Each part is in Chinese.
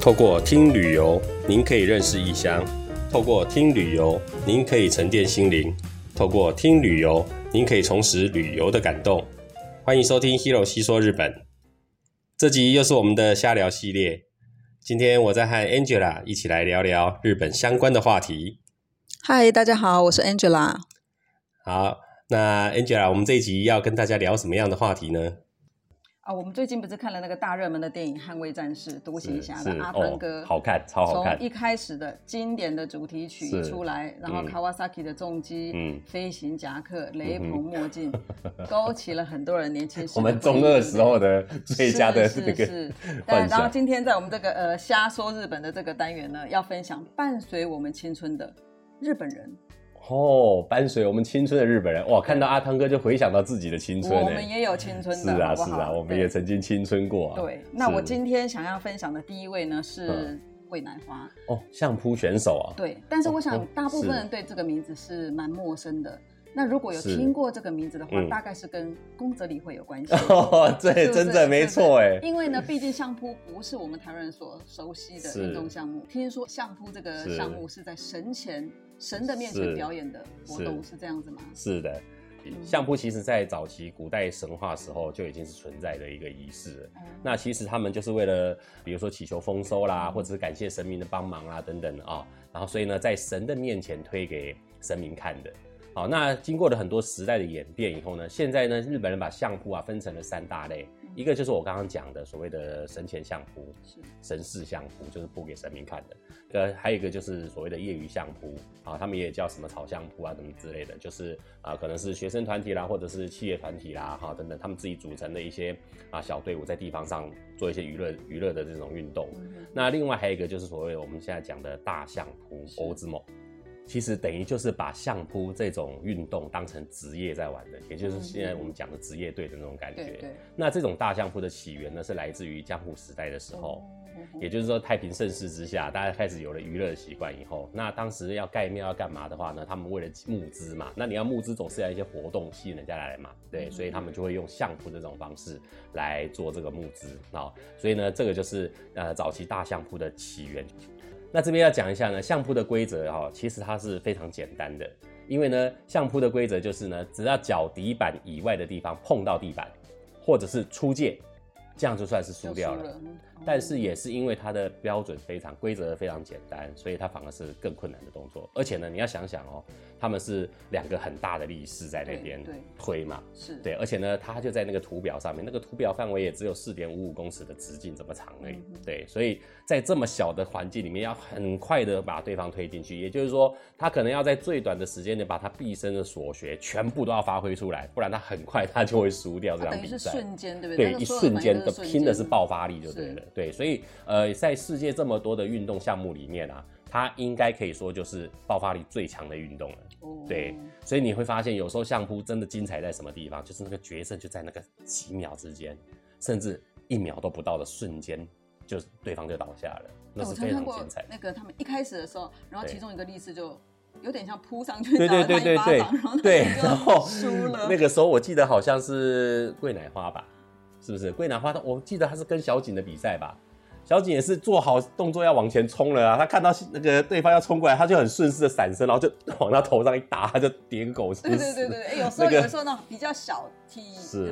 透过听旅游，您可以认识异乡；透过听旅游，您可以沉淀心灵；透过听旅游，您可以重拾旅游的感动。欢迎收听 Hero 细说日本，这集又是我们的瞎聊系列。今天我在和 Angela 一起来聊聊日本相关的话题。嗨，大家好，我是 Angela。好，那 Angela，我们这一集要跟大家聊什么样的话题呢？啊，我们最近不是看了那个大热门的电影《捍卫战士》独行侠的阿汤哥，好看，超好看。从一开始的经典的主题曲出来，然后 Kawasaki 的重机、飞行夹克、雷朋墨镜，勾起了很多人年轻时我们中二时候的最佳的这个对，然后今天在我们这个呃瞎说日本的这个单元呢，要分享伴随我们青春的日本人。哦，伴随我们青春的日本人哇，看到阿汤哥就回想到自己的青春。我们也有青春的，是啊是啊，我们也曾经青春过。对，那我今天想要分享的第一位呢是桂乃花。哦，相扑选手啊。对，但是我想大部分人对这个名字是蛮陌生的。那如果有听过这个名字的话，大概是跟宫泽理惠有关系。哦，对，真的没错哎。因为呢，毕竟相扑不是我们台湾人所熟悉的运动项目。听说相扑这个项目是在神前神的面前表演的活动，是这样子吗？是的，相扑其实在早期古代神话时候就已经是存在的一个仪式。那其实他们就是为了，比如说祈求丰收啦，或者是感谢神明的帮忙啊等等啊。然后所以呢，在神的面前推给神明看的。好，那经过了很多时代的演变以后呢，现在呢，日本人把相扑啊分成了三大类，一个就是我刚刚讲的所谓的神前相扑，神事相扑，就是扑给神明看的。呃，还有一个就是所谓的业余相扑，啊，他们也叫什么草相扑啊，什么之类的，就是啊，可能是学生团体啦，或者是企业团体啦，哈，等等，他们自己组成的一些啊小队伍，在地方上做一些娱乐娱乐的这种运动。那另外还有一个就是所谓我们现在讲的大相扑，欧之梦。其实等于就是把相扑这种运动当成职业在玩的，也就是现在我们讲的职业队的那种感觉。那这种大相扑的起源呢，是来自于江户时代的时候，也就是说太平盛世之下，大家开始有了娱乐的习惯以后，那当时要盖庙要干嘛的话呢？他们为了募资嘛，那你要募资总是要一些活动吸引人家来嘛，对，所以他们就会用相扑这种方式来做这个募资啊。所以呢，这个就是呃早期大相扑的起源。那这边要讲一下呢，相扑的规则哈，其实它是非常简单的，因为呢，相扑的规则就是呢，只要脚底板以外的地方碰到地板，或者是出界，这样就算是输掉了。但是也是因为它的标准非常规则非常简单，所以它反而是更困难的动作。而且呢，你要想想哦，他们是两个很大的力士在那边推嘛，是对，而且呢，它就在那个图表上面，那个图表范围也只有四点五五公尺的直径这么长而已。对，所以在这么小的环境里面，要很快的把对方推进去，也就是说，他可能要在最短的时间内把他毕生的所学全部都要发挥出来，不然他很快他就会输掉这场比赛。瞬间，对不对？对，一瞬间的拼的是爆发力就对了。对，所以呃，在世界这么多的运动项目里面啊，它应该可以说就是爆发力最强的运动了。对，所以你会发现，有时候相扑真的精彩在什么地方，就是那个决胜就在那个几秒之间，甚至一秒都不到的瞬间，就对方就倒下了。那是非常精彩。那个他们一开始的时候，然后其中一个力士就有点像扑上去对对对对对，然后输了。那个时候我记得好像是桂乃花吧。是不是桂南花？他我记得他是跟小景的比赛吧？小景也是做好动作要往前冲了啊！他看到那个对方要冲过来，他就很顺势的闪身，然后就 往他头上一打，他就点狗对对对对，有时候有时候那种比较小体，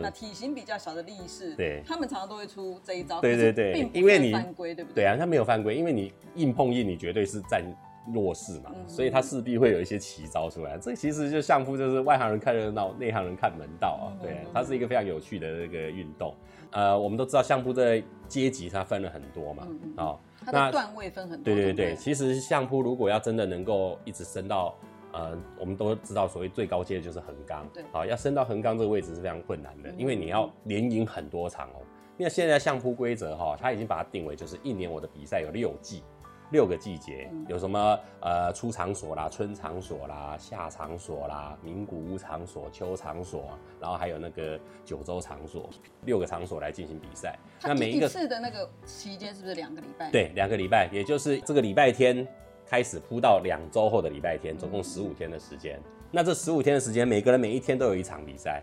那体型比较小的力士，对，他们常常都会出这一招。对对对，因为你犯规，对不对？对啊，他没有犯规，因为你硬碰硬，你绝对是占。弱势嘛，所以他势必会有一些奇招出来。这其实就相扑，就是外行人看热闹，内行人看门道啊。对，它是一个非常有趣的这个运动。呃，我们都知道相扑的阶级它分了很多嘛，啊，它的段位分很多。对对对，其实相扑如果要真的能够一直升到，呃，我们都知道所谓最高阶的就是横纲，对，好，要升到横纲这个位置是非常困难的，因为你要连赢很多场哦。因为现在相扑规则哈，它已经把它定为就是一年我的比赛有六季。六个季节有什么？呃，初场所啦，春场所啦，夏场所啦，名古屋场所、秋场所，然后还有那个九州场所，六个场所来进行比赛。那每一次的那个期间是不是两个礼拜？对，两个礼拜，也就是这个礼拜天开始铺到两周后的礼拜天，总共十五天的时间。那这十五天的时间，每个人每一天都有一场比赛。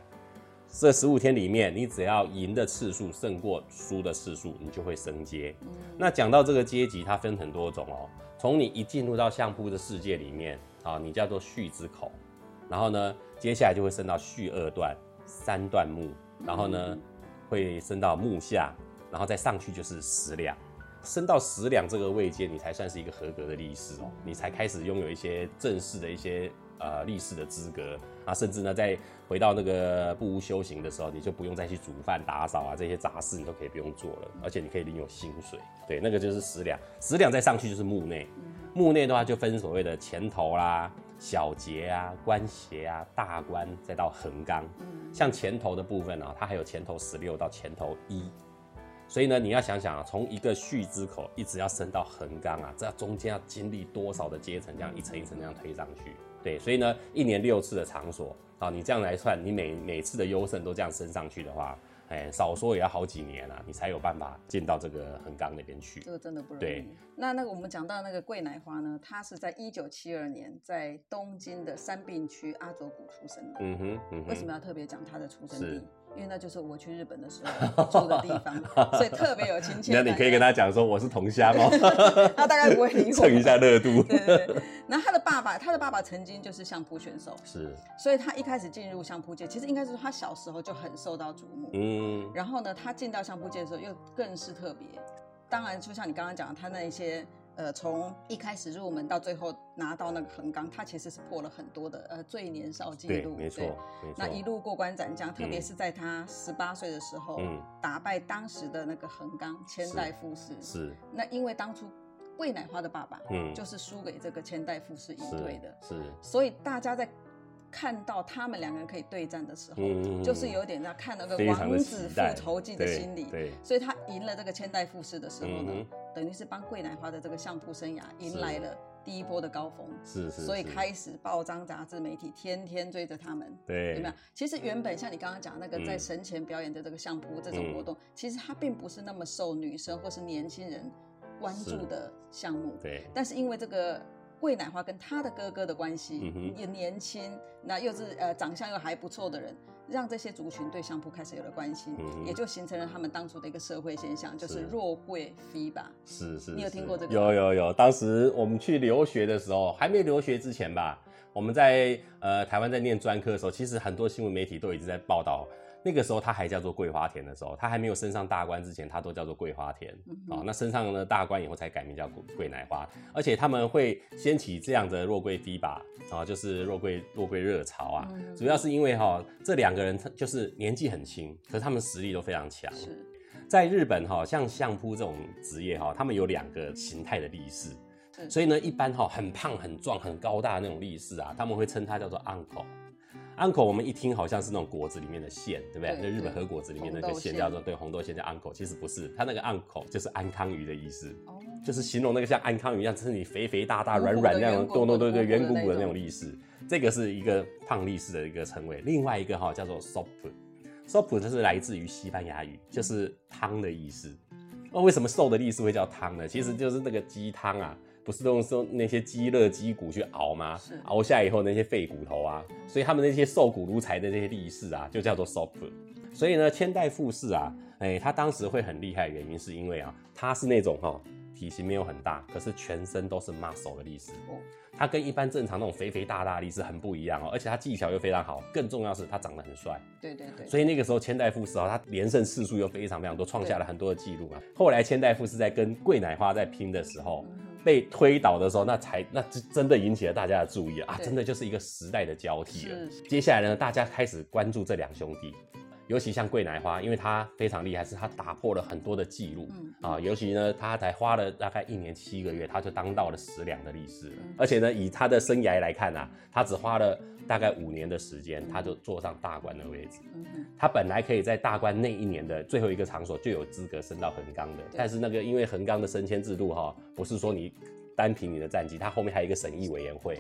这十五天里面，你只要赢的次数胜过输的次数，你就会升阶。那讲到这个阶级，它分很多种哦。从你一进入到相扑的世界里面，啊，你叫做序之口，然后呢，接下来就会升到序二段、三段目，然后呢，会升到目下，然后再上去就是十两。升到十两这个位阶，你才算是一个合格的力士哦，你才开始拥有一些正式的一些呃力士的资格啊，甚至呢，在回到那个不屋修行的时候，你就不用再去煮饭、打扫啊这些杂事，你都可以不用做了，而且你可以领有薪水。对，那个就是十两，十两再上去就是墓内，墓内的话就分所谓的前头啦、小节啊、关斜啊、大官，再到横纲。像前头的部分呢，它还有前头十六到前头一。所以呢，你要想想啊，从一个序之口一直要升到横纲啊，这中间要经历多少的阶层，这样一层一层这样推上去。对，所以呢，一年六次的场所啊，你这样来算，你每每次的优胜都这样升上去的话，哎，少说也要好几年啊，你才有办法进到这个横纲那边去。这个真的不容易。对，那那个我们讲到那个桂乃花呢，她是在一九七二年在东京的三病区阿佐谷出生的。嗯哼，嗯哼。为什么要特别讲她的出生地？因为那就是我去日本的时候住的地方，所以特别有亲切。那你可以跟他讲说我是同乡哦，他大概不会理我。蹭一下热度。对对对。然后他的爸爸，他的爸爸曾经就是相扑选手，是。所以他一开始进入相扑界，其实应该是说他小时候就很受到瞩目。嗯。然后呢，他进到相扑界的时候又更是特别。当然，就像你刚刚讲，他那一些。呃，从一开始入门到最后拿到那个横纲，他其实是破了很多的呃最年少记录，没错，那一路过关斩将，特别是在他十八岁的时候，打败当时的那个横纲千代富士，是。那因为当初桂乃花的爸爸，嗯，就是输给这个千代富士一队的，是。所以大家在看到他们两个人可以对战的时候，就是有点在看那个王子复仇记的心理，对。所以他赢了这个千代富士的时候呢。等于是帮桂乃花的这个相扑生涯迎来了第一波的高峰，是是，所以开始报章杂志媒体天天追着他们，对，有没有？其实原本像你刚刚讲那个在神前表演的这个相扑这种活动，其实它并不是那么受女生或是年轻人关注的项目，对。但是因为这个桂乃花跟他的哥哥的关系，也年轻，那又是呃长相又还不错的人。让这些族群对相扑开始有了关心，也就形成了他们当初的一个社会现象，就是弱贵妃吧。是是，你有听过这个？有有有，当时我们去留学的时候，还没留学之前吧，我们在呃台湾在念专科的时候，其实很多新闻媒体都一直在报道。那个时候他还叫做桂花田的时候，他还没有升上大官之前，他都叫做桂花田啊。那升上了大官以后，才改名叫桂桂乃花。而且他们会掀起这样的弱贵堤吧啊，就是弱桂弱贵热潮啊。主要是因为哈，这两个人他就是年纪很轻，可是他们实力都非常强。在日本哈，像相扑这种职业哈，他们有两个形态的力士，所以呢，一般哈很胖很壮很高大的那种力士啊，他们会称他叫做 uncle。uncle，我们一听好像是那种果子里面的馅，对不对？那日本和果子里面那个馅叫做对红豆馅叫 uncle，其实不是，它那个 uncle 就是安康鱼的意思，就是形容那个像安康鱼一样，就是你肥肥大大、软软那样、咚咚对对圆鼓鼓的那种力士。这个是一个胖力士的一个称谓。另外一个哈叫做 soup，soup 它是来自于西班牙语，就是汤的意思。那为什么瘦的力士会叫汤呢？其实就是那个鸡汤啊。不是都用那些鸡肋、鸡骨去熬吗？熬下以后那些废骨头啊，所以他们那些瘦骨如柴的这些力士啊，就叫做 soup。所以呢，千代富士啊，哎，他当时会很厉害，原因是因为啊，他是那种哈体型没有很大，可是全身都是 muscle 的力士。他跟一般正常那种肥肥大大力士很不一样哦，而且他技巧又非常好，更重要是他长得很帅。对对对。所以那个时候千代富士啊，他连胜次数又非常非常多，创下了很多的记录啊。后来千代富士在跟桂乃花在拼的时候。被推倒的时候，那才那真真的引起了大家的注意啊！真的就是一个时代的交替了。接下来呢，大家开始关注这两兄弟，尤其像桂乃花，因为他非常厉害，是他打破了很多的记录啊。尤其呢，他才花了大概一年七个月，他就当到了十两的力士。而且呢，以他的生涯来看啊，他只花了。大概五年的时间，他就坐上大官的位置。他本来可以在大官那一年的最后一个场所就有资格升到横纲的，但是那个因为横纲的升迁制度哈，不是说你单凭你的战绩，他后面还有一个审议委员会。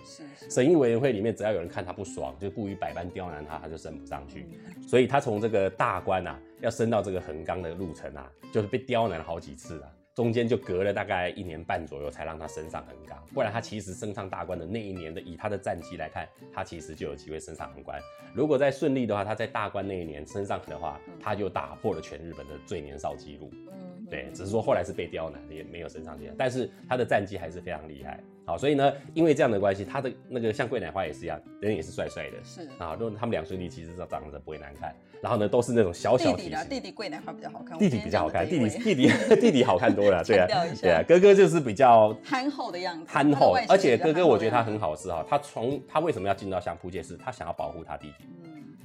审议委员会里面只要有人看他不爽，就故意百般刁难他，他就升不上去。所以他从这个大官啊，要升到这个横纲的路程啊，就是被刁难了好几次啊。中间就隔了大概一年半左右才让他升上横纲，不然他其实升上大关的那一年的，以他的战绩来看，他其实就有机会升上横官。如果再顺利的话，他在大关那一年升上的话，他就打破了全日本的最年少纪录。嗯，对，只是说后来是被刁难，也没有升上去，但是他的战绩还是非常厉害。好，所以呢，因为这样的关系，他的那个像桂乃花也是一样，人也是帅帅的，是。啊，如果他们两兄弟其实长得不会难看，然后呢，都是那种小小弟弟弟弟桂乃花比较好看，弟弟比较好看，弟弟弟弟 弟弟好看多了，对啊，对啊，哥哥就是比较憨厚的样子，憨厚，而且哥哥我觉得他很好是哈，他从他为什么要进到相扑界是，他想要保护他弟弟。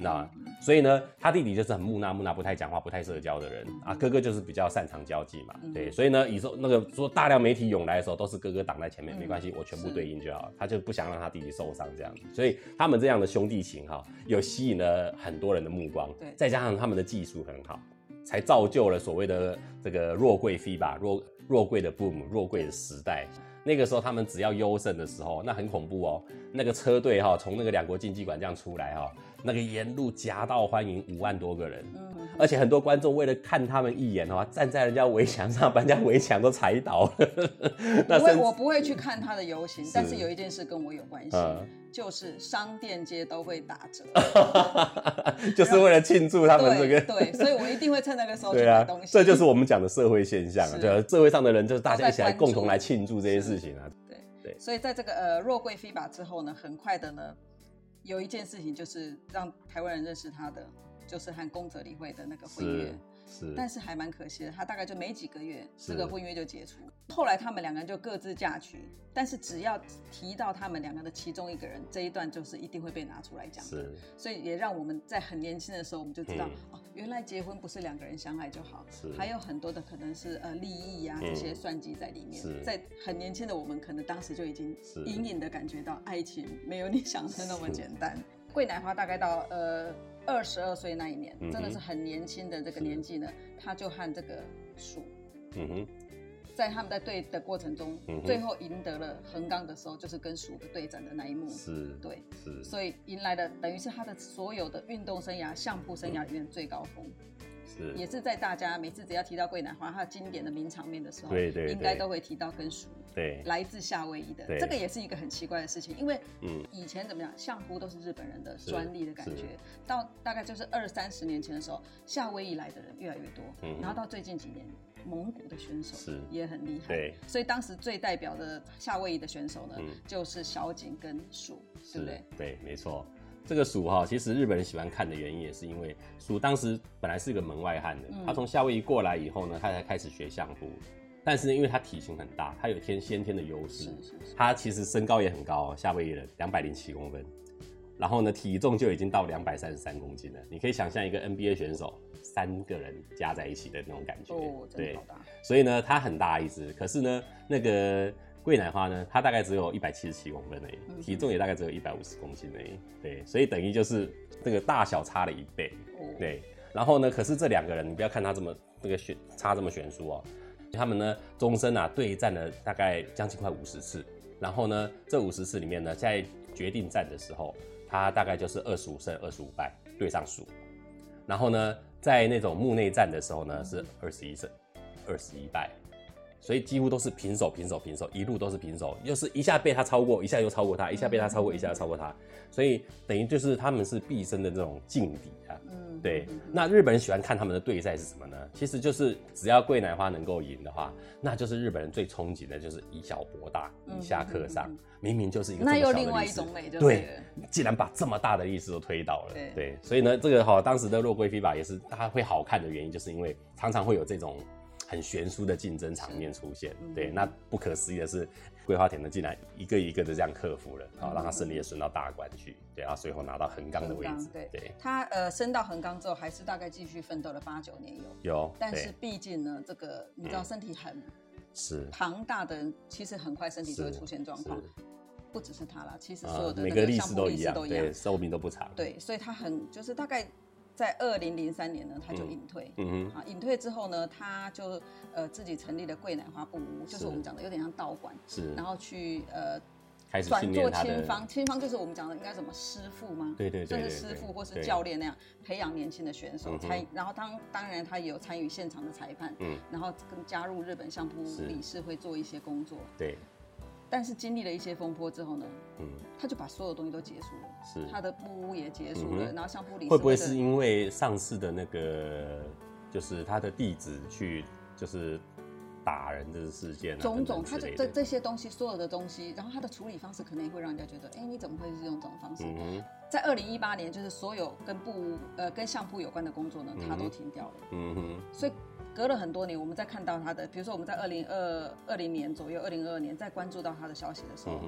那所以呢，他弟弟就是很木讷木讷，不太讲话，不太社交的人啊。哥哥就是比较擅长交际嘛，对。所以呢，以后那个说大量媒体涌来的时候，都是哥哥挡在前面，没关系，我全部对应就好。他就不想让他弟弟受伤这样子。所以他们这样的兄弟情哈，有吸引了很多人的目光。对，再加上他们的技术很好，才造就了所谓的这个弱贵妃吧，弱弱贵的 boom，弱贵的时代。那个时候他们只要优胜的时候，那很恐怖哦。那个车队哈，从那个两国竞技馆这样出来哈。那个沿路夹道欢迎五万多个人，嗯，而且很多观众为了看他们一眼的话，站在人家围墙上，把人家围墙都踩倒了。不会，我不会去看他的游行，但是有一件事跟我有关系，就是商店街都会打折，就是为了庆祝他们这个。对，所以我一定会趁那个时候去买东西。这就是我们讲的社会现象啊，对，社会上的人就是大家一起来共同来庆祝这些事情啊。对对，所以在这个呃弱贵非把之后呢，很快的呢。有一件事情就是让台湾人认识他的，就是和宫泽理惠的那个婚约。是，但是还蛮可惜的，他大概就没几个月，这个婚约就解除。后来他们两个人就各自嫁娶，但是只要提到他们两个的其中一个人，这一段就是一定会被拿出来讲。的，所以也让我们在很年轻的时候，我们就知道哦，原来结婚不是两个人相爱就好，还有很多的可能是呃利益啊这些算计在里面。在很年轻的我们，可能当时就已经隐隐的感觉到爱情没有你想的那么简单。桂乃花大概到呃。二十二岁那一年，真的是很年轻的这个年纪呢，他就和这个鼠，嗯哼，在他们在对的过程中，最后赢得了横纲的时候，就是跟鼠的对战的那一幕，是，对，是，所以迎来了等于是他的所有的运动生涯、相扑生涯里面最高峰。也是在大家每次只要提到桂南花，他经典的名场面的时候，对对，应该都会提到跟属对。来自夏威夷的，这个也是一个很奇怪的事情，因为嗯，以前怎么样，相扑都是日本人的专利的感觉，到大概就是二三十年前的时候，夏威夷来的人越来越多，然后到最近几年，蒙古的选手是。也很厉害，对，所以当时最代表的夏威夷的选手呢，就是小井跟鼠，对不对？对，没错。这个鼠哈，其实日本人喜欢看的原因也是因为鼠当时本来是一个门外汉的，他从夏威夷过来以后呢，他才开始学相扑。但是呢，因为他体型很大，他有天先天的优势，他其实身高也很高，夏威夷人两百零七公分，然后呢体重就已经到两百三十三公斤了。你可以想象一个 NBA 选手三个人加在一起的那种感觉，对，所以呢他很大一只，可是呢那个。桂乃花呢，它大概只有一百七十七公分而已，体重也大概只有一百五十公斤而已。对，所以等于就是这个大小差了一倍。对，然后呢，可是这两个人，你不要看他这么那个悬差这么悬殊哦，他们呢终身啊对战了大概将近快五十次，然后呢这五十次里面呢，在决定战的时候，他大概就是二十五胜二十五败对上鼠，然后呢在那种幕内战的时候呢是二十一胜二十一败。所以几乎都是平手，平手，平手，一路都是平手，又是一下被他超过，一下又超过他，一下被他超过，一下又超过他，所以等于就是他们是毕生的这种劲敌啊。嗯，对。那日本人喜欢看他们的对赛是什么呢？其实就是只要桂乃花能够赢的话，那就是日本人最憧憬的，就是以小博大，以下克上。明明就是一个那又另外一种美，对，既然把这么大的历史都推倒了，对，所以呢，这个哈当时的洛龟飞吧也是它会好看的原因，就是因为常常会有这种。很悬殊的竞争场面出现，对，那不可思议的是，桂花田呢竟然一个一个的这样克服了，啊，让他顺利的升到大关去，对，然后随后拿到横纲的位置，对，对，他呃升到横纲之后，还是大概继续奋斗了八九年有，有，但是毕竟呢，这个你知道身体很是。庞大的人，其实很快身体就会出现状况，不只是他啦，其实所有的每个历史都一样，对，寿命都不长，对，所以他很就是大概。在二零零三年呢，他就隐退。嗯哼，啊，隐退之后呢，他就呃自己成立了桂乃花布屋，就是我们讲的有点像道馆。是。然后去呃开始训练他的。青方，亲方就是我们讲的应该什么师傅吗？对对对，就是师傅或是教练那样培养年轻的选手，才然后当当然他也有参与现场的裁判，嗯，然后跟加入日本相扑理事会做一些工作，对。但是经历了一些风波之后呢，嗯，他就把所有东西都结束了，是。他的布屋也结束了，然后相扑里会不会是因为上次的那个，就是他的弟子去就是打人的事件，种种，他这这些东西，所有的东西，然后他的处理方式可能也会让人家觉得，哎，你怎么会是用这种方式？在二零一八年，就是所有跟布呃跟相扑有关的工作呢，他都停掉了，嗯哼，所以。隔了很多年，我们再看到他的，比如说我们在二零二二零年左右，二零二二年再关注到他的消息的时候，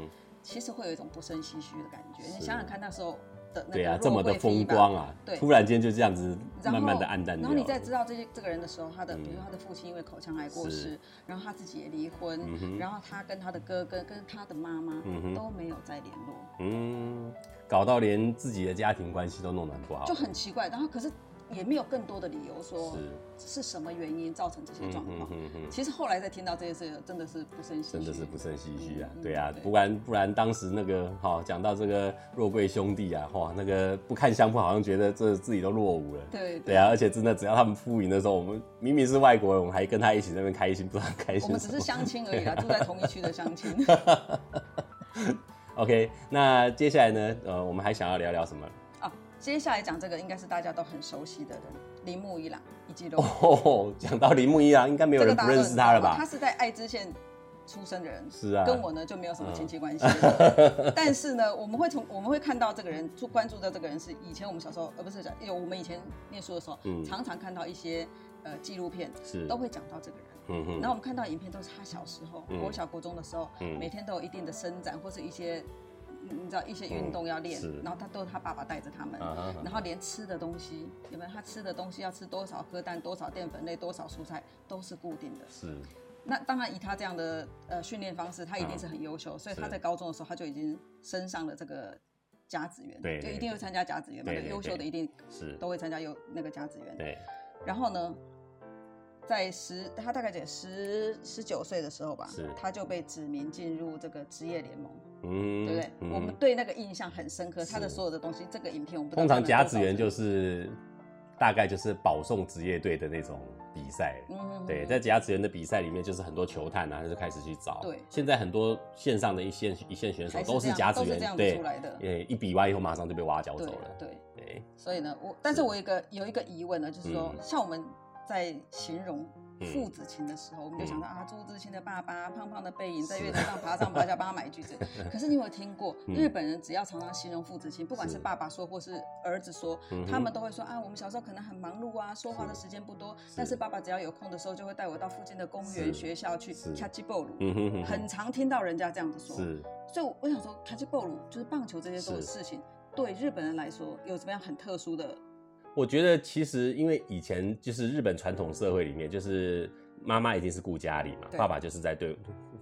其实会有一种不胜唏嘘的感觉。你想想看，那时候的那个这么的风光啊，对，突然间就这样子慢慢的暗淡然后你在知道这些这个人的时候，他的比如说他的父亲因为口腔癌过世，然后他自己也离婚，然后他跟他的哥哥跟他的妈妈都没有再联络，嗯，搞到连自己的家庭关系都弄得很不好，就很奇怪。然后可是。也没有更多的理由说是什么原因造成这些状况。其实后来再听到这些事，真的是不胜唏嘘。真的是不胜唏嘘啊！对啊，不然不然当时那个哈讲到这个若贵兄弟啊，哇，那个不看相扑好像觉得这自己都落伍了。对对啊，而且真的只要他们输赢的时候，我们明明是外国人，我们还跟他一起那边开心，不知道开心。我们只是相亲而已啦，住在同一区的相亲。OK，那接下来呢？呃，我们还想要聊聊什么？接下来讲这个应该是大家都很熟悉的人，铃木一朗以及哦，讲到铃木一朗，应该没有人不认识他了吧？他是在爱知县出生的人，是啊，跟我呢就没有什么亲戚关系。但是呢，我们会从我们会看到这个人，就关注到这个人是以前我们小时候，呃，不是讲有我们以前念书的时候，常常看到一些呃纪录片，是都会讲到这个人。嗯然后我们看到影片都是他小时候，国小国中的时候，每天都有一定的伸展或是一些。你知道一些运动要练，然后他都是他爸爸带着他们，然后连吃的东西，有没有？他吃的东西要吃多少颗蛋、多少淀粉类、多少蔬菜都是固定的。是，那当然以他这样的呃训练方式，他一定是很优秀，所以他在高中的时候他就已经升上了这个甲子园，对，就一定会参加甲子园嘛，优秀的一定是。都会参加有那个甲子园。对，然后呢？在十，他大概在十十九岁的时候吧，他就被指名进入这个职业联盟，嗯，对不对？我们对那个印象很深刻，他的所有的东西，这个影片我们通常甲子园就是大概就是保送职业队的那种比赛，嗯，对，在甲子园的比赛里面，就是很多球探啊，他就开始去找，对，现在很多线上的一线一线选手都是甲子园对出来的，对，一比完以后马上就被挖角走了，对对，所以呢，我但是我一个有一个疑问呢，就是说像我们。在形容父子情的时候，我们就想到啊，朱自清的爸爸胖胖的背影，在月台上爬上爬下帮他买橘子。可是你有没有听过日本人只要常常形容父子情，不管是爸爸说或是儿子说，他们都会说啊，我们小时候可能很忙碌啊，说话的时间不多，但是爸爸只要有空的时候，就会带我到附近的公园、学校去 catch ball。很常听到人家这样子说。所以我想说，catch ball 就是棒球这些都的事情，对日本人来说有怎么样很特殊的？我觉得其实，因为以前就是日本传统社会里面，就是妈妈一定是顾家里嘛，爸爸就是在对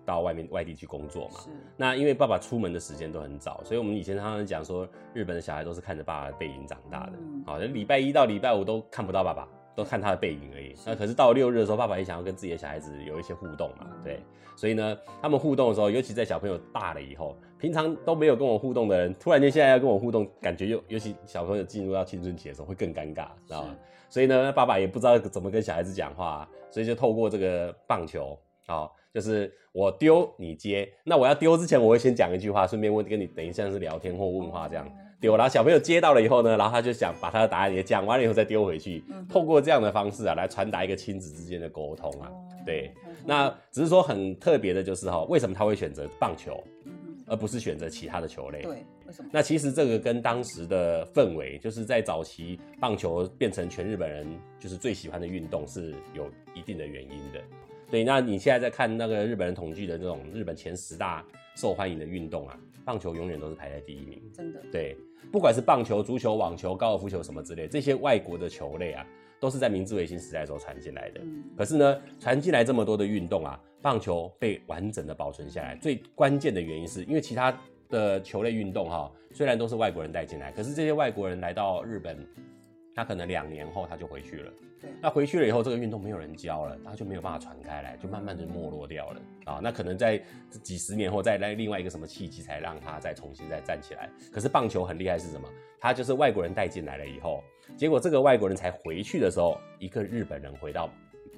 到外面外地去工作嘛。那因为爸爸出门的时间都很早，所以我们以前常常讲说，日本的小孩都是看着爸爸的背影长大的。好，礼拜一到礼拜五都看不到爸爸，都看他的背影而已。那可是到了六日的时候，爸爸也想要跟自己的小孩子有一些互动嘛，对。所以呢，他们互动的时候，尤其在小朋友大了以后。平常都没有跟我互动的人，突然间现在要跟我互动，感觉又尤其小朋友进入到青春期的时候会更尴尬，知道吗？所以呢，爸爸也不知道怎么跟小孩子讲话，所以就透过这个棒球，啊，就是我丢你接。那我要丢之前，我会先讲一句话，顺便问跟你等一下是聊天或问话这样丢。然后小朋友接到了以后呢，然后他就想把他的答案也讲完了以后再丢回去，透过这样的方式啊，来传达一个亲子之间的沟通啊。对，那只是说很特别的就是哈，为什么他会选择棒球？而不是选择其他的球类。对，为什么？那其实这个跟当时的氛围，就是在早期棒球变成全日本人就是最喜欢的运动，是有一定的原因的。对，那你现在在看那个日本人统计的这种日本前十大受欢迎的运动啊，棒球永远都是排在第一名。真的。对，不管是棒球、足球、网球、高尔夫球什么之类，这些外国的球类啊，都是在明治维新时代时候传进来的。嗯。可是呢，传进来这么多的运动啊。棒球被完整的保存下来，最关键的原因是因为其他的球类运动哈，虽然都是外国人带进来，可是这些外国人来到日本他可能两年后他就回去了。对，那回去了以后，这个运动没有人教了，他就没有办法传开来，就慢慢就没落掉了啊。那可能在几十年后再来另外一个什么契机，才让他再重新再站起来。可是棒球很厉害是什么？他就是外国人带进来了以后，结果这个外国人才回去的时候，一个日本人回到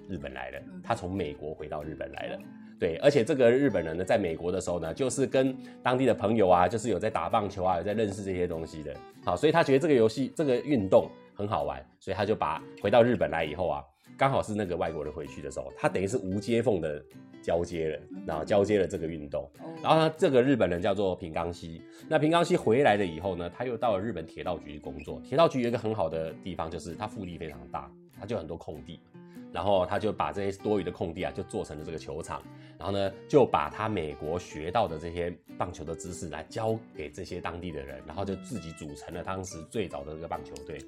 日本来了，他从美国回到日本来了。对，而且这个日本人呢，在美国的时候呢，就是跟当地的朋友啊，就是有在打棒球啊，有在认识这些东西的。好，所以他觉得这个游戏、这个运动很好玩，所以他就把回到日本来以后啊，刚好是那个外国人回去的时候，他等于是无接缝的交接了，然后交接了这个运动。然后呢，这个日本人叫做平冈西。那平冈西回来了以后呢，他又到了日本铁道局工作。铁道局有一个很好的地方，就是它腹地非常大，它就很多空地。然后他就把这些多余的空地啊，就做成了这个球场。然后呢，就把他美国学到的这些棒球的知识来教给这些当地的人，然后就自己组成了当时最早的这个棒球队。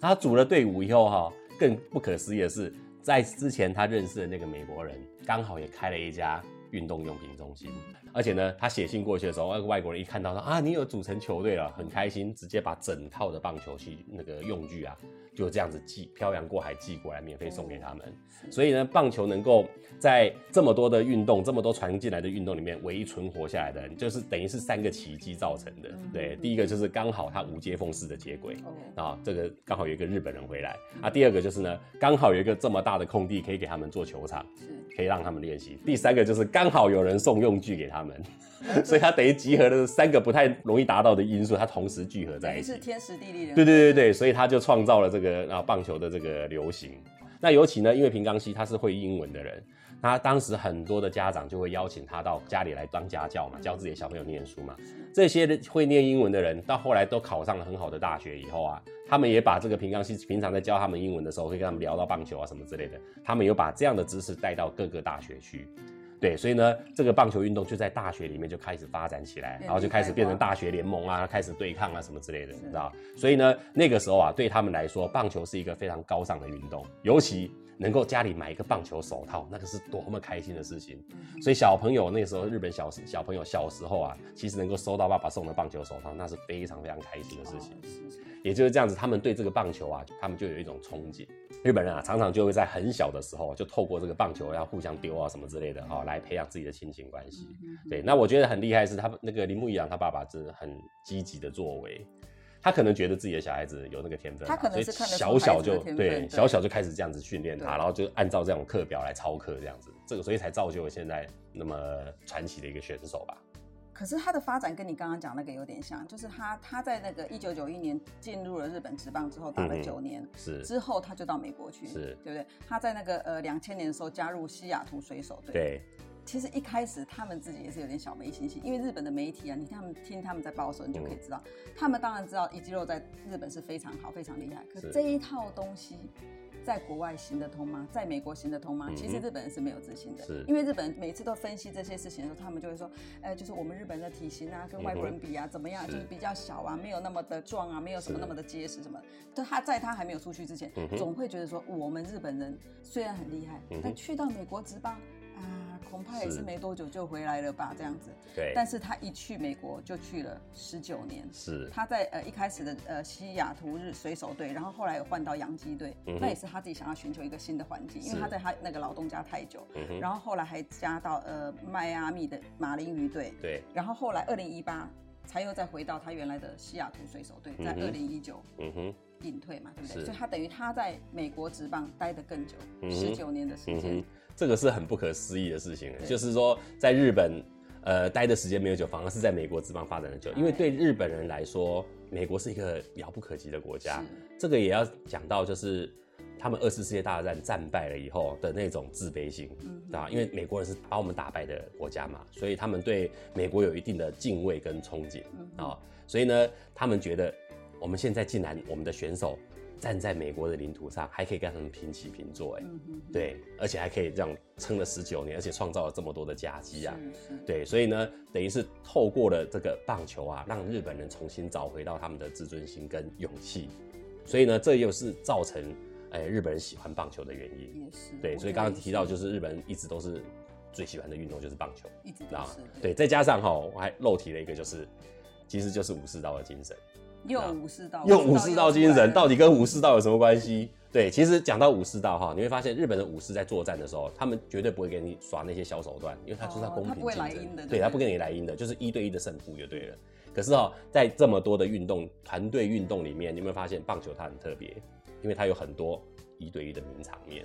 他组了队伍以后哈，更不可思议的是，在之前他认识的那个美国人，刚好也开了一家运动用品中心。而且呢，他写信过去的时候，那个外国人一看到说啊，你有组成球队了，很开心，直接把整套的棒球器那个用具啊。就这样子寄漂洋过海寄过来，免费送给他们。所以呢，棒球能够在这么多的运动、这么多传进来的运动里面，唯一存活下来的，就是等于是三个奇迹造成的。对，第一个就是刚好它无接缝式的接轨啊，这个刚好有一个日本人回来啊。第二个就是呢，刚好有一个这么大的空地可以给他们做球场，可以让他们练习。第三个就是刚好有人送用具给他们。所以它等于集合了三个不太容易达到的因素，它同时聚合在一起，是天时地利人。对对对对，所以他就创造了这个个啊棒球的这个流行。那尤其呢，因为平冈西他是会英文的人，他当时很多的家长就会邀请他到家里来当家教嘛，教自己的小朋友念书嘛。这些会念英文的人，到后来都考上了很好的大学以后啊，他们也把这个平冈西平常在教他们英文的时候，会跟他们聊到棒球啊什么之类的，他们有把这样的知识带到各个大学去。对，所以呢，这个棒球运动就在大学里面就开始发展起来，然后就开始变成大学联盟啊，开始对抗啊什么之类的，你知道所以呢，那个时候啊，对他们来说，棒球是一个非常高尚的运动，尤其能够家里买一个棒球手套，那个是多么开心的事情。所以小朋友那时候，日本小小朋友小时候啊，其实能够收到爸爸送的棒球手套，那是非常非常开心的事情。也就是这样子，他们对这个棒球啊，他们就有一种憧憬。日本人啊，常常就会在很小的时候就透过这个棒球要互相丢啊什么之类的哈，来培养自己的亲情关系。对，那我觉得很厉害是他那个铃木一阳他爸爸是很积极的作为，他可能觉得自己的小孩子有那个天分，他可能是小小就对小小就开始这样子训练他，然后就按照这种课表来操课这样子，这个所以才造就了现在那么传奇的一个选手吧。可是他的发展跟你刚刚讲那个有点像，就是他他在那个一九九一年进入了日本职棒之后打了九年，是之后他就到美国去，是，对不对？他在那个呃两千年的时候加入西雅图水手队，对。其实一开始他们自己也是有点小没信心，因为日本的媒体啊，你听他们听他们在报的时候，你就可以知道，他们当然知道伊基肉在日本是非常好、非常厉害，可是这一套东西。在国外行得通吗？在美国行得通吗？其实日本人是没有自信的，因为日本人每次都分析这些事情的时候，他们就会说，呃，就是我们日本人的体型啊，跟外国人比啊，怎么样，就是比较小啊，没有那么的壮啊，没有什么那么的结实什么。就他在他还没有出去之前，总会觉得说，我们日本人虽然很厉害，但去到美国职棒。恐怕也是没多久就回来了吧，这样子。对。但是他一去美国就去了十九年。是。他在呃一开始的呃西雅图日水手队，然后后来有换到洋基队，那也是他自己想要寻求一个新的环境，因为他在他那个老东家太久。嗯然后后来还加到呃迈阿密的马林鱼队。对。然后后来二零一八才又再回到他原来的西雅图水手队，在二零一九嗯哼隐退嘛，对不对？所以他等于他在美国职棒待得更久，十九年的时间。这个是很不可思议的事情，就是说在日本，呃，待的时间没有久，反而是在美国职棒发展的久。因为对日本人来说，美国是一个遥不可及的国家。这个也要讲到，就是他们二次世界大战战败了以后的那种自卑心，对吧？因为美国人是把我们打败的国家嘛，所以他们对美国有一定的敬畏跟憧憬啊。所以呢，他们觉得我们现在竟然我们的选手。站在美国的领土上，还可以跟他们平起平坐，哎，对，而且还可以这样撑了十九年，而且创造了这么多的佳绩啊，对，所以呢，等于是透过了这个棒球啊，让日本人重新找回到他们的自尊心跟勇气，所以呢，这又是造成哎日本人喜欢棒球的原因，也是，对，所以刚刚提到就是日本人一直都是最喜欢的运动就是棒球，一直都是，对，再加上哈，我还漏提了一个就是，其实就是武士道的精神。又武士道，用武士道精神，到底跟武士道有什么关系？对，其实讲到武士道哈，你会发现日本的武士在作战的时候，他们绝对不会给你耍那些小手段，因为他就是他公平竞争，对他不跟你来阴的，就是一对一的胜负就对了。可是哈，在这么多的运动团队运动里面，你有没有发现棒球它很特别？因为它有很多一对一的名场面。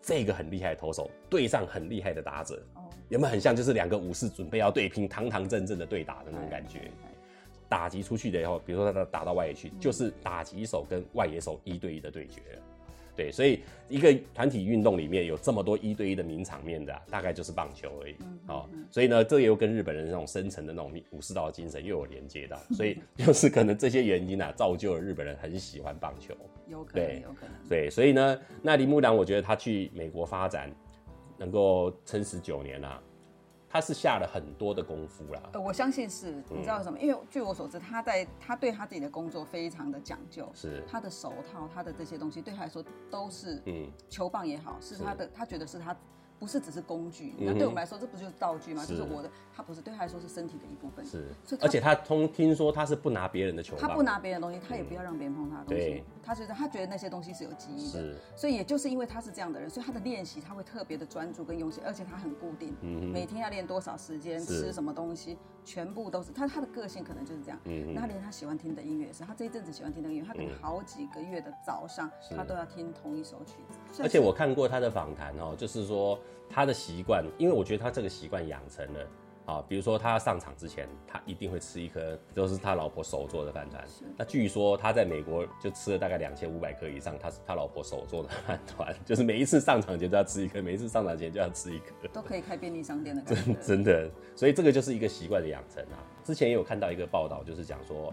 这个很厉害的投手对上很厉害的打者，有没有很像就是两个武士准备要对拼，堂堂正正的对打的那种感觉？打击出去的以后，比如说他打到外野去，就是打击手跟外野手一对一的对决。对，所以一个团体运动里面有这么多一对一的名场面的，大概就是棒球而已。好，所以呢，这又跟日本人那种深层的那种武士道精神又有连接到，所以就是可能这些原因啊，造就了日本人很喜欢棒球。有可能，有可能。对，所以呢，那铃木良，我觉得他去美国发展，能够撑十九年啊。他是下了很多的功夫啦，呃，我相信是，你知道什么？因为据我所知，他在他对他自己的工作非常的讲究，是他的手套，他的这些东西对他来说都是，嗯，球棒也好，是他的，他觉得是他。不是只是工具，那对我们来说，这不就是道具吗？就是我的，他不是对他来说是身体的一部分。是，而且他通听说他是不拿别人的球，他不拿别人的东西，他也不要让别人碰他的东西。他觉得他觉得那些东西是有记忆的，所以也就是因为他是这样的人，所以他的练习他会特别的专注跟用心，而且他很固定，每天要练多少时间，吃什么东西，全部都是他他的个性可能就是这样。那他连他喜欢听的音乐也是，他这一阵子喜欢听的音乐，他可能好几个月的早上他都要听同一首曲子。而且我看过他的访谈哦，就是说。他的习惯，因为我觉得他这个习惯养成了啊，比如说他上场之前，他一定会吃一颗都是他老婆手做的饭团。那据说他在美国就吃了大概两千五百颗以上，他是他老婆手做的饭团，就是每一次上场前就要吃一颗，每一次上场前就要吃一颗，都可以开便利商店的感。真真的，所以这个就是一个习惯的养成啊。之前也有看到一个报道，就是讲说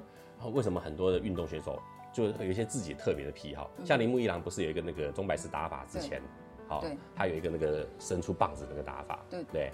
为什么很多的运动选手就有一些自己特别的癖好，像铃木一郎不是有一个那个钟摆式打法之前。好，他有一个那个伸出棒子那个打法，对对。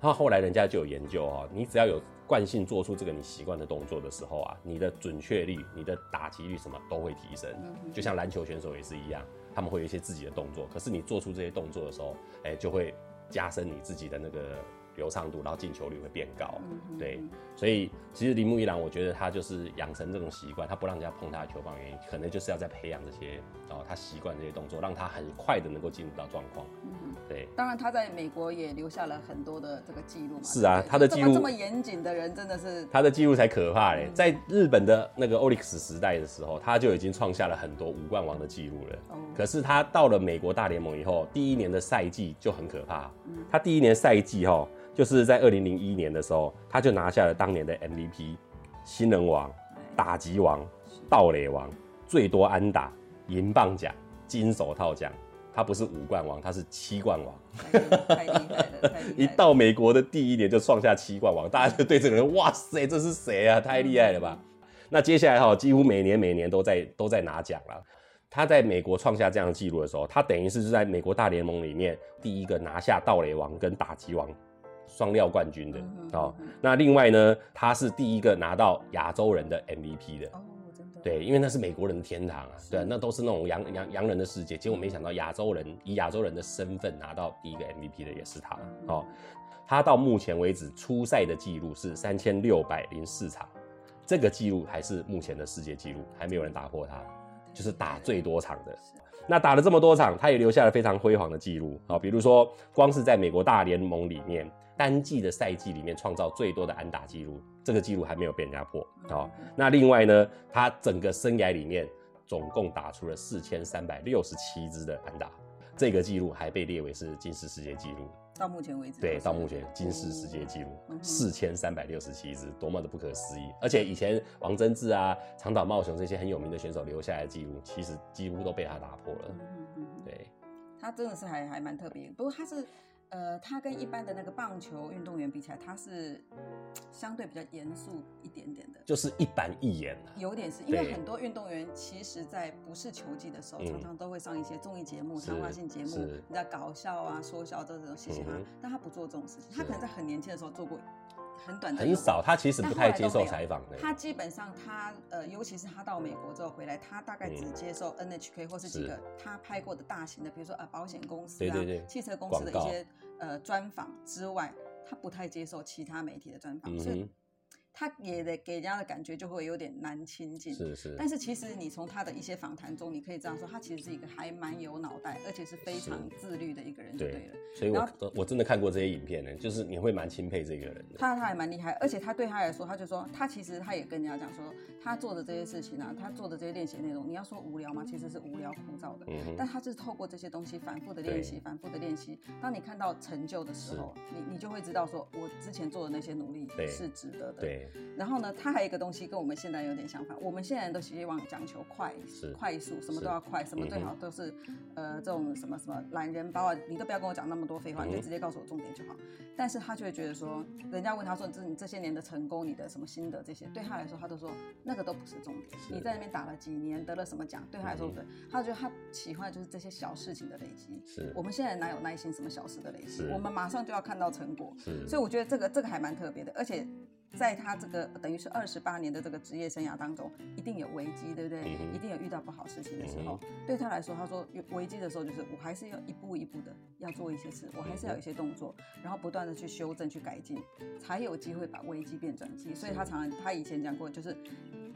然后后来人家就有研究哦，你只要有惯性做出这个你习惯的动作的时候啊，你的准确率、你的打击率什么都会提升。就像篮球选手也是一样，他们会有一些自己的动作，可是你做出这些动作的时候，哎，就会加深你自己的那个。流畅度，然后进球率会变高，对，所以其实铃木一郎，我觉得他就是养成这种习惯，他不让人家碰他的球棒，原因可能就是要在培养这些哦，他习惯这些动作，让他很快的能够进入到状况。嗯，对。当然，他在美国也留下了很多的这个记录嘛。是啊，他的记录这么严谨的人，真的是他的记录才可怕嘞。在日本的那个欧力士时代的时候，他就已经创下了很多五冠王的记录了。哦。可是他到了美国大联盟以后，第一年的赛季就很可怕。嗯。他第一年赛季哈。就是在二零零一年的时候，他就拿下了当年的 MVP、新人王、打击王、盗垒王、最多安打、银棒奖、金手套奖。他不是五冠王，他是七冠王。太厉害了！一到美国的第一年就创下七冠王，大家就对这个人，哇塞，这是谁啊？太厉害了吧！那接下来哈，几乎每年每年都在都在拿奖了。他在美国创下这样的记录的时候，他等于是是在美国大联盟里面第一个拿下盗垒王跟打击王。双料冠军的哦，那另外呢，他是第一个拿到亚洲人的 MVP 的。哦，真的。对，因为那是美国人的天堂啊，对，那都是那种洋洋洋人的世界，结果没想到亚洲人以亚洲人的身份拿到第一个 MVP 的也是他哦，他到目前为止初赛的记录是三千六百零四场，这个记录还是目前的世界纪录，还没有人打破他，就是打最多场的。那打了这么多场，他也留下了非常辉煌的记录啊，比如说光是在美国大联盟里面。单季的赛季里面创造最多的安打记录，这个记录还没有被人家破啊。那另外呢，他整个生涯里面总共打出了四千三百六十七支的安打，这个记录还被列为是金氏世界纪录。到目前为止，对，到目前金氏世界纪录四千三百六十七支，多么的不可思议！而且以前王贞治啊、长岛茂雄这些很有名的选手留下来的记录，其实几乎都被他打破了。对，他真的是还还蛮特别，不过他是。呃，他跟一般的那个棒球运动员比起来，他是相对比较严肃一点点的，就是一板一眼。有点是因为很多运动员其实，在不是球技的时候，常常都会上一些综艺节目、谈话性节目，你在搞笑啊、说笑这种嘻嘻哈哈。但他不做这种事情，他可能在很年轻的时候做过。很短，很少。他其实不太接受采访的。他基本上，他呃，尤其是他到美国之后回来，他大概只接受 NHK 或是几个他拍过的大型的，比如说啊，保险公司啊、汽车公司的一些呃专访之外，他不太接受其他媒体的专访。所以他也得给人家的感觉就会有点难亲近。是是。但是其实你从他的一些访谈中，你可以这样说，他其实是一个还蛮有脑袋，而且是非常自律的一个人，就对了。所以我我真的看过这些影片呢，就是你会蛮钦佩这个人的。他他还蛮厉害，而且他对他来说，他就说他其实他也跟人家讲说，他做的这些事情啊，他做的这些练习内容，你要说无聊吗？其实是无聊枯燥的。嗯但他就是透过这些东西反复的练习，反复的练习。当你看到成就的时候，你你就会知道说，我之前做的那些努力是值得的。对。然后呢，他还有一个东西跟我们现在有点相反。我们现在人都希望讲求快，快速，什么都要快，什么最好都是，呃，这种什么什么懒人包啊，你都不要跟我讲那么多废话，你就直接告诉我重点就好。但是他就会觉得说，人家问他说，这你这些年的成功，你的什么心得这些，对他来说，他都说那个都不是重点。你在那边打了几年，得了什么奖，对他来说不，对，他觉得他喜欢的就是这些小事情的累积。是我们现在哪有耐心什么小事的累积？我们马上就要看到成果。是，所以我觉得这个这个还蛮特别的，而且。在他这个等于是二十八年的这个职业生涯当中，一定有危机，对不对？一定有遇到不好事情的时候。对他来说，他说有危机的时候，就是我还是要一步一步的要做一些事，我还是要有一些动作，然后不断的去修正、去改进，才有机会把危机变转机。所以他常常他以前讲过，就是。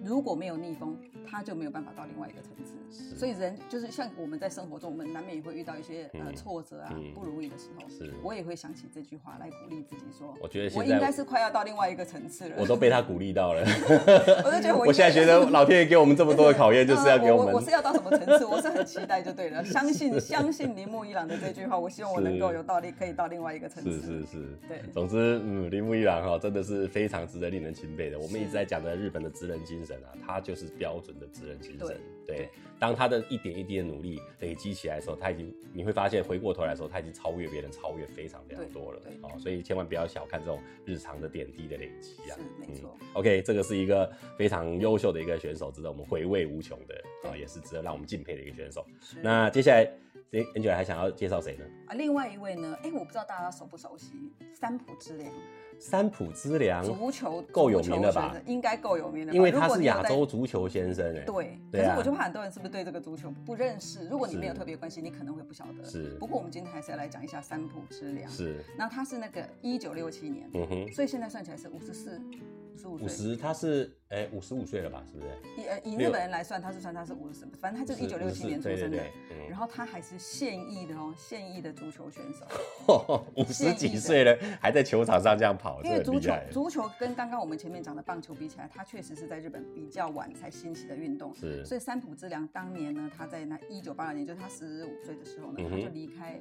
如果没有逆风，他就没有办法到另外一个层次。所以人就是像我们在生活中，我们难免也会遇到一些呃挫折啊、不如意的时候。是，我也会想起这句话来鼓励自己说：我觉得我应该是快要到另外一个层次了。我都被他鼓励到了。我就觉得我现在觉得老天爷给我们这么多的考验，就是要给我们。我是要到什么层次？我是很期待就对了。相信相信铃木一郎的这句话，我希望我能够有道理，可以到另外一个层次。是是是，对。总之，嗯，铃木一郎哈真的是非常值得令人钦佩的。我们一直在讲的日本的职人精神啊，他就是。标准的职人精神，对，当他的一点一滴的努力累积起来的时候，他已经你会发现，回过头来的时候，他已经超越别人，超越非常非常多了。哦，所以千万不要小看这种日常的点滴的累积啊。是，没错。OK，这个是一个非常优秀的一个选手，值得我们回味无穷的啊，也是值得让我们敬佩的一个选手。那接下来，哎，Angel 还想要介绍谁呢？啊，另外一位呢？哎，我不知道大家熟不熟悉三浦知良。三浦知良，足球够有名的吧？应该够有名的，因为他是亚洲足球先生哎。对，可是我就怕很多人是不是对这个足球不认识？如果你没有特别关心，你可能会不晓得。是。不过我们今天还是要来讲一下三浦知良。是。那他是那个一九六七年，嗯哼，所以现在算起来是五十四。五十，他是哎五十五岁了吧？是不是？以呃以日本人来算，他是算他是五十，反正他就是一九六七年出生的。然后他还是现役的哦，现役的足球选手。五十几岁了，还在球场上这样跑，因为足球足球跟刚刚我们前面讲的棒球比起来，他确实是在日本比较晚才兴起的运动。是。所以三浦知良当年呢，他在那一九八二年，就是他十五岁的时候呢，他就离开。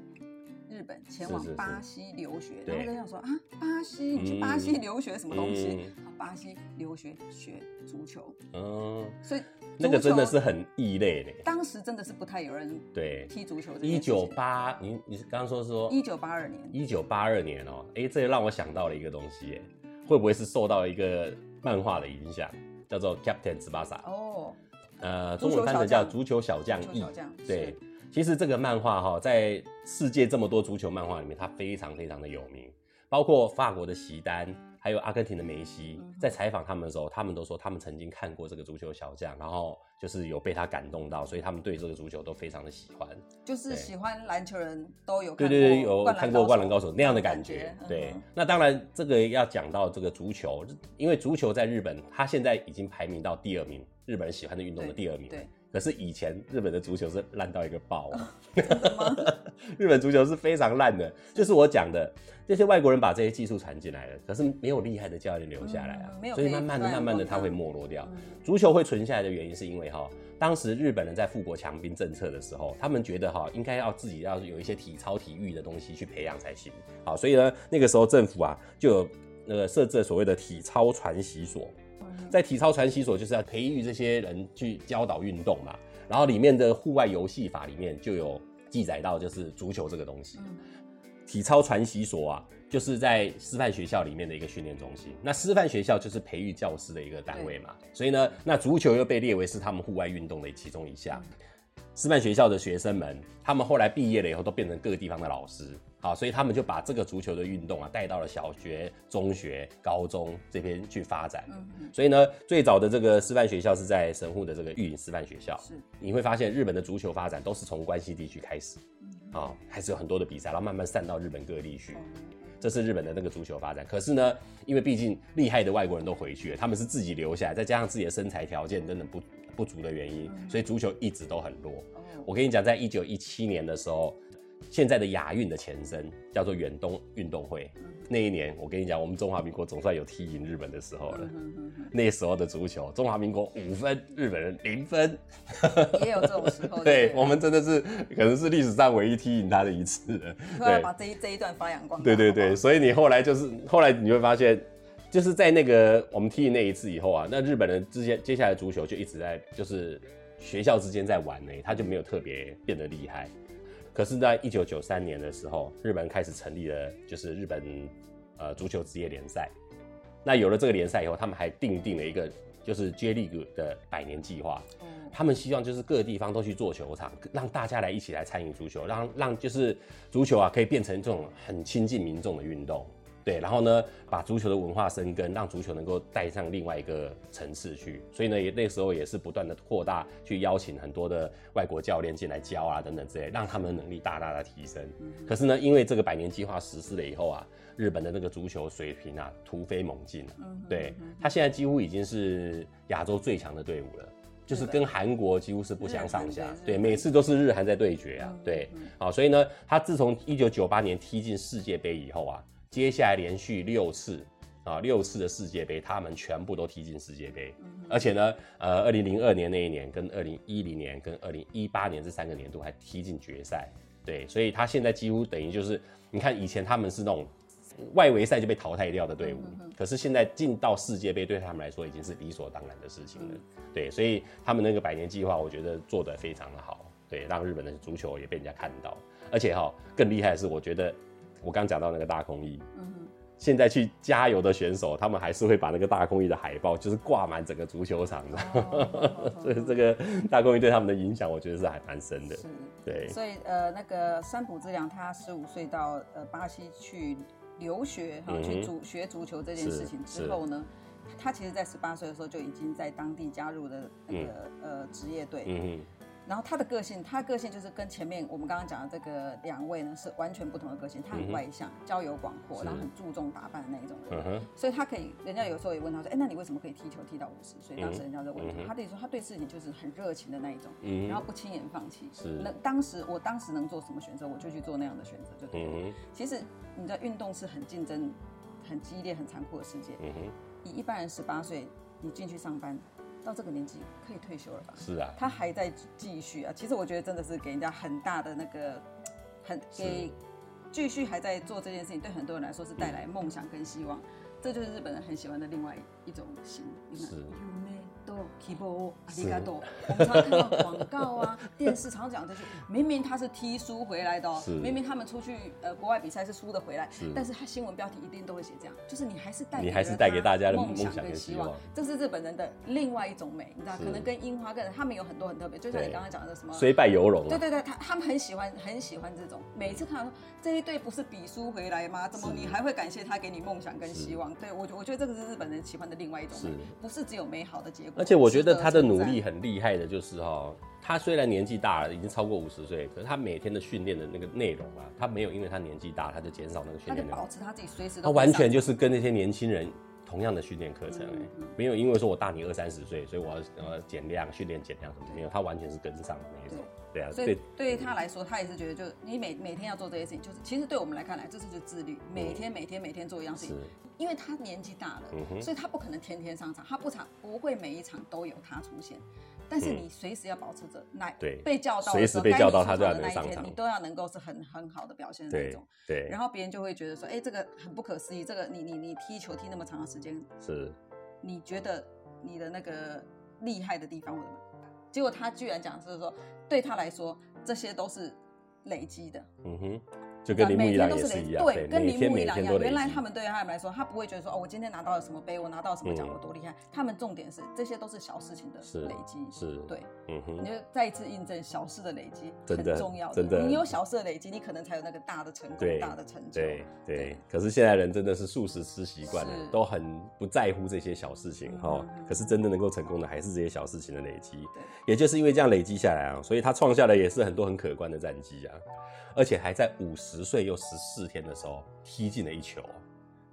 日本前往巴西留学，然后在想说啊，巴西，你去巴西留学什么东西？啊，巴西留学学足球，嗯，所以那个真的是很异类的。当时真的是不太有人对踢足球。一九八，你你刚刚说说一九八二年，一九八二年哦，哎，这让我想到了一个东西，哎，会不会是受到一个漫画的影响，叫做 Captain 斯巴萨？哦，呃，中文翻成叫足球小将翼，对。其实这个漫画哈，在世界这么多足球漫画里面，它非常非常的有名。包括法国的席丹，还有阿根廷的梅西，在采访他们的时候，他们都说他们曾经看过这个足球小将，然后就是有被他感动到，所以他们对这个足球都非常的喜欢。就是喜欢篮球人都有对对对有看过《灌篮高手》那样的感觉。对，那当然这个要讲到这个足球，因为足球在日本，它现在已经排名到第二名，日本人喜欢的运动的第二名。对。可是以前日本的足球是烂到一个爆，日本足球是非常烂的，就是我讲的，这些外国人把这些技术传进来了，可是没有厉害的教练留下来啊，所以慢慢的、慢慢的，它会没落掉。足球会存下来的原因是因为哈，当时日本人在富国强兵政策的时候，他们觉得哈，应该要自己要有一些体操、体育的东西去培养才行。好，所以呢，那个时候政府啊，就有那个设置所谓的体操传习所。在体操传习所就是要培育这些人去教导运动嘛，然后里面的户外游戏法里面就有记载到，就是足球这个东西。体操传习所啊，就是在师范学校里面的一个训练中心。那师范学校就是培育教师的一个单位嘛，所以呢，那足球又被列为是他们户外运动的其中一项。师范学校的学生们，他们后来毕业了以后，都变成各个地方的老师。好，所以他们就把这个足球的运动啊带到了小学、中学、高中这边去发展。嗯所以呢，最早的这个师范学校是在神户的这个育营师范学校。是。你会发现日本的足球发展都是从关西地区开始，啊，还是有很多的比赛，然后慢慢散到日本各地去。这是日本的那个足球发展。可是呢，因为毕竟厉害的外国人都回去了，他们是自己留下来，再加上自己的身材条件等等不不足的原因，所以足球一直都很弱。我跟你讲，在一九一七年的时候。现在的亚运的前身叫做远东运动会。那一年，我跟你讲，我们中华民国总算有踢赢日本的时候了。那时候的足球，中华民国五分，日本人零分，也有这种时候。对我们真的是可能是历史上唯一踢赢他的一次了。对，把这一这一段发扬光大。对对对，所以你后来就是后来你会发现，就是在那个我们踢赢那一次以后啊，那日本人之间接下来足球就一直在就是学校之间在玩呢，他就没有特别变得厉害。可是，在一九九三年的时候，日本开始成立了，就是日本呃足球职业联赛。那有了这个联赛以后，他们还定定了一个就是 J League 的百年计划。嗯，他们希望就是各个地方都去做球场，让大家来一起来参与足球，让让就是足球啊可以变成这种很亲近民众的运动。对，然后呢，把足球的文化生根，让足球能够带上另外一个层次去。所以呢，也那时候也是不断的扩大，去邀请很多的外国教练进来教啊，等等之类，让他们的能力大大的提升。可是呢，因为这个百年计划实施了以后啊，日本的那个足球水平啊突飞猛进。对他现在几乎已经是亚洲最强的队伍了，就是跟韩国几乎是不相上下。对，每次都是日韩在对决啊。对，好，所以呢，他自从一九九八年踢进世界杯以后啊。接下来连续六次啊，六次的世界杯，他们全部都踢进世界杯。而且呢，呃，二零零二年那一年，跟二零一零年，跟二零一八年这三个年度还踢进决赛。对，所以他现在几乎等于就是，你看以前他们是那种外围赛就被淘汰掉的队伍，可是现在进到世界杯对他们来说已经是理所当然的事情了。对，所以他们那个百年计划，我觉得做得非常的好。对，让日本的足球也被人家看到。而且哈，更厉害的是，我觉得。我刚讲到那个大空翼，嗯现在去加油的选手，他们还是会把那个大空翼的海报，就是挂满整个足球场的，所以这个大空翼对他们的影响，我觉得是还蛮深的。是，对。所以呃，那个山浦之良，他十五岁到呃巴西去留学哈，去足学足球这件事情之后呢，他其实在十八岁的时候就已经在当地加入了那个呃职业队。嗯然后他的个性，他的个性就是跟前面我们刚刚讲的这个两位呢是完全不同的个性。他很外向，交友广阔，然后很注重打扮的那一种人。所以他可以，人家有时候也问他说：“哎，那你为什么可以踢球踢到五十岁？”当时人家在问他，他等于说他对自己就是很热情的那一种，然后不轻言放弃。那当时我当时能做什么选择，我就去做那样的选择就对了。其实你的运动是很竞争、很激烈、很残酷的世界。以一般人十八岁，你进去上班。到这个年纪可以退休了吧？是啊，他还在继续啊。其实我觉得真的是给人家很大的那个，很给继续还在做这件事情，对很多人来说是带来梦想跟希望。这就是日本人很喜欢的另外一种心。是。都 keep 阿里嘎多，我们常看到广告啊，电视常讲这句，明明他是踢输回来的哦，明明他们出去呃国外比赛是输的回来，但是他新闻标题一定都会写这样，就是你还是带你还是带给大家的梦想跟希望，这是日本人的另外一种美，你知道，可能跟樱花跟他们有很多很特别，就像你刚刚讲的什么虽败犹荣，对对对，他他们很喜欢很喜欢这种，每次看到说这一队不是比输回来吗？怎么你还会感谢他给你梦想跟希望？对我我觉得这个是日本人喜欢的另外一种美，不是只有美好的结果，而且我觉得他。的努力很厉害的，就是哈，他虽然年纪大了，已经超过五十岁，可是他每天的训练的那个内容啊，他没有因为他年纪大，他就减少那个训练，他就保持他自己随时，他完全就是跟那些年轻人同样的训练课程，哎，没有因为说我大你二三十岁，所以我要呃减量训练减量什么没有，他完全是跟上的那一种，对啊，所以对于他来说，他也是觉得，就是你每每天要做这些事情，就是其实对我们来看来，这是就自律，每天每天每天做一样事情。因为他年纪大了，所以他不可能天天上场，他不场不会每一场都有他出现。但是你随时要保持着那被叫到随时被叫到他的那一天，你都要能够是很很好的表现的那种。对，然后别人就会觉得说，哎，这个很不可思议，这个你你你踢球踢那么长的时间，是，你觉得你的那个厉害的地方什么？结果他居然讲是说，对他来说这些都是累积的。嗯哼。就跟铃木一郎也是一样，对，跟铃木一郎一样。原来他们对他们来说，他不会觉得说，哦，我今天拿到了什么杯，我拿到什么奖，我多厉害。他们重点是，这些都是小事情的累积，是，对，嗯哼。你就再一次印证，小事的累积很重要，真的。你有小事的累积，你可能才有那个大的成功，大的成就。对对。可是现在人真的是素食吃习惯了，都很不在乎这些小事情哈。可是真的能够成功的，还是这些小事情的累积。对。也就是因为这样累积下来啊，所以他创下的也是很多很可观的战绩啊，而且还在五十。岁又十四天的时候踢进了一球。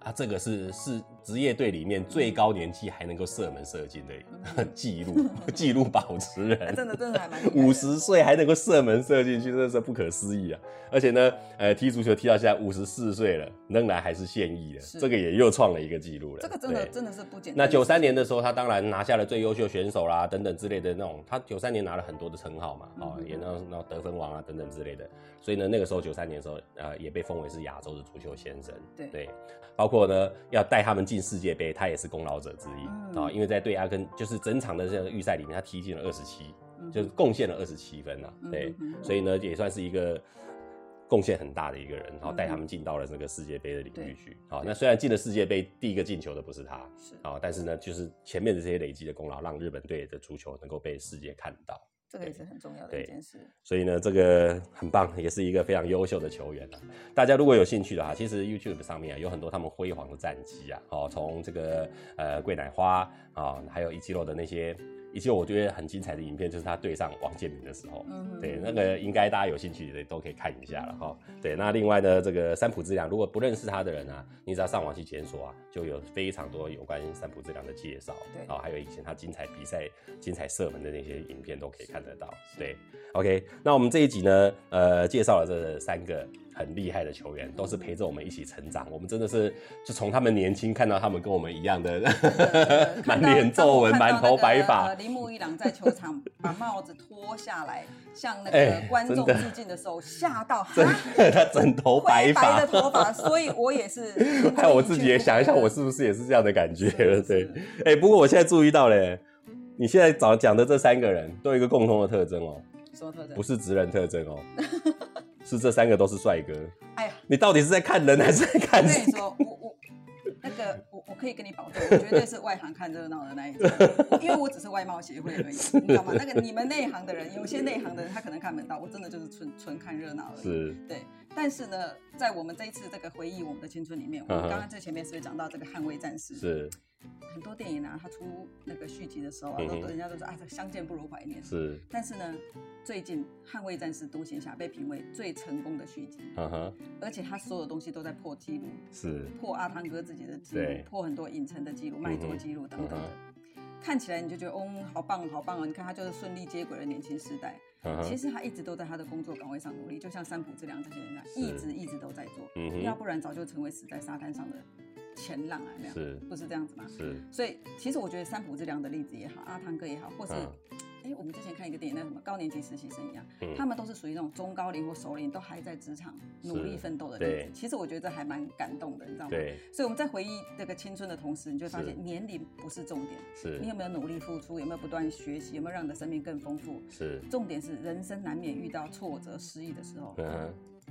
啊，这个是是职业队里面最高年纪还能够射门射进的 记录，记录保持人，真的真的还蛮 五十岁还能够射门射进去，真的是不可思议啊！而且呢，呃，踢足球踢到现在五十四岁了，仍然还是现役的，这个也又创了一个记录了。这个真的真的是不简单。那九三年的时候，他当然拿下了最优秀选手啦，等等之类的那种。他九三年拿了很多的称号嘛，哦，也那那得分王啊等等之类的。所以呢，那个时候九三年的时候，呃，也被封为是亚洲的足球先生。对对。包括呢，要带他们进世界杯，他也是功劳者之一啊。因为在对阿根，就是整场的这个预赛里面，他踢进了二十七，就是贡献了二十七分啊。对，所以呢，也算是一个贡献很大的一个人，然后带他们进到了这个世界杯的领域去。好，那虽然进了世界杯，第一个进球的不是他，是啊，但是呢，就是前面的这些累积的功劳，让日本队的足球能够被世界看到。这个也是很重要的一件事，所以呢，这个很棒，也是一个非常优秀的球员啊。大家如果有兴趣的话，其实 YouTube 上面啊有很多他们辉煌的战绩啊，哦，从这个呃桂乃花啊，还有一季落的那些。以及我觉得很精彩的影片，就是他对上王建民的时候，对那个应该大家有兴趣的都可以看一下了哈。对，那另外呢，这个三浦之良，如果不认识他的人啊，你只要上网去检索啊，就有非常多有关三浦之良的介绍，对，哦，还有以前他精彩比赛、精彩射门的那些影片都可以看得到。对，OK，那我们这一集呢，呃，介绍了这三个。很厉害的球员，都是陪着我们一起成长。我们真的是就从他们年轻看到他们跟我们一样的 满脸皱纹、满头白发。铃木一朗在球场把帽子脱下来，向那个观众致敬的时候，吓到他整头白发的头发。所以我也是，还有我自己也想一下，我是不是也是这样的感觉？对，哎，不过我现在注意到嘞，你现在早讲的这三个人都有一个共同的特征哦，什么特征？不是直人特征哦。是这三个都是帅哥。哎呀，你到底是在看人还是在看？我跟你说，我我那个我我可以跟你保证，我绝对是外行看热闹的那一种，因为我只是外貌协会而已，你知道吗？那个你们内行的人，有些内行的人他可能看不到，我真的就是纯纯看热闹的。是，对。但是呢，在我们这一次这个回忆我们的青春里面，我们刚刚在前面是不是讲到这个捍卫战士？是。很多电影啊，他出那个续集的时候啊，都人家都说啊，这相见不如怀念。是。但是呢，最近《捍卫战士独行侠》被评为最成功的续集。嗯哼。而且他所有东西都在破纪录。是。破阿汤哥自己的记录，破很多影城的记录、卖座记录等等的。看起来你就觉得，哦，好棒，好棒哦！你看他就是顺利接轨了年轻时代。其实他一直都在他的工作岗位上努力，就像三浦治良这些人一样，一直一直都在做。嗯要不然早就成为死在沙滩上的。前浪啊，那样是不是这样子吗？是，所以其实我觉得三浦之良的例子也好，阿汤哥也好，或是哎，我们之前看一个电影，那什么高年级实习生一样，他们都是属于那种中高龄或熟龄都还在职场努力奋斗的例子。其实我觉得这还蛮感动的，你知道吗？对。所以我们在回忆这个青春的同时，你就会发现年龄不是重点，是你有没有努力付出，有没有不断学习，有没有让你的生命更丰富？是。重点是人生难免遇到挫折、失意的时候。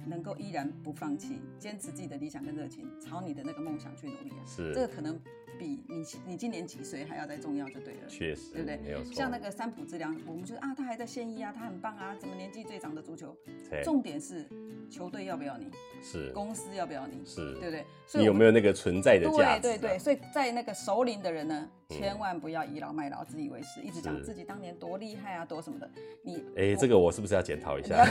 能够依然不放弃，坚持自己的理想跟热情，朝你的那个梦想去努力啊！是，这个可能比你你今年几岁还要再重要，就对了。确实，对不对？没有错。像那个三浦之良，我们觉得啊，他还在现役啊，他很棒啊，怎么年纪最长的足球？重点是球队要不要你？是。公司要不要你？是，对不对？你有没有那个存在的价值？对对对，所以在那个熟龄的人呢？千万不要倚老卖老、自以为是，一直讲自己当年多厉害啊，多什么的。你哎，这个我是不是要检讨一下？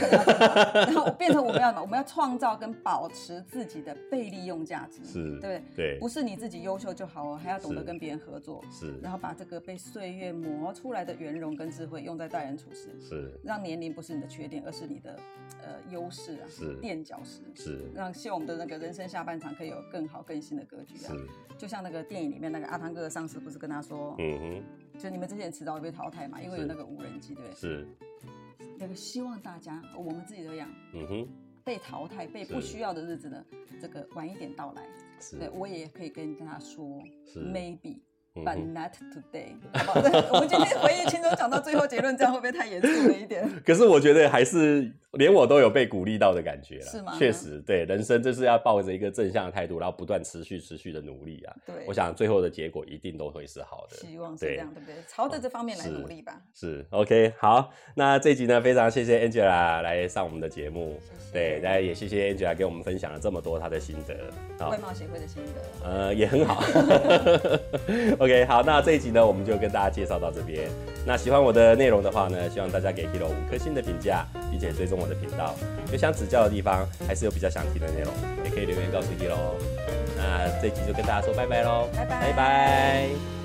然后变成我们要什么？我们要创造跟保持自己的被利用价值，是，对对？不是你自己优秀就好哦，还要懂得跟别人合作，是。然后把这个被岁月磨出来的圆融跟智慧用在待人处事，是。让年龄不是你的缺点，而是你的呃优势啊，是垫脚石，是。让希望我们的那个人生下半场可以有更好更新的格局啊，是。就像那个电影里面那个阿汤哥的上司不是跟他说，嗯哼，就你们这些人迟早会被淘汰嘛，因为有那个无人机，对不对？是。那个希望大家，我们自己都一样，嗯哼，被淘汰、被不需要的日子呢，这个晚一点到来。是。对我也可以跟他说，maybe。But not today。我们今天回忆轻松讲到最后结论，这样会不会太严肃了一点？可是我觉得还是连我都有被鼓励到的感觉了。是吗？确实，对人生就是要抱着一个正向的态度，然后不断持续、持续的努力啊。对，我想最后的结果一定都会是好的。希望是这样，对不对？朝着这方面来努力吧。是 OK，好，那这集呢，非常谢谢 Angela 来上我们的节目。对，大家也谢谢 Angela 给我们分享了这么多她的心得。外貌协会的心得，呃，也很好。OK，好，那这一集呢，我们就跟大家介绍到这边。那喜欢我的内容的话呢，希望大家给 Hero 五颗星的评价，并且追踪我的频道。有想指教的地方，还是有比较想听的内容，也可以留言告诉一喽。那这集就跟大家说拜拜喽，拜拜拜拜。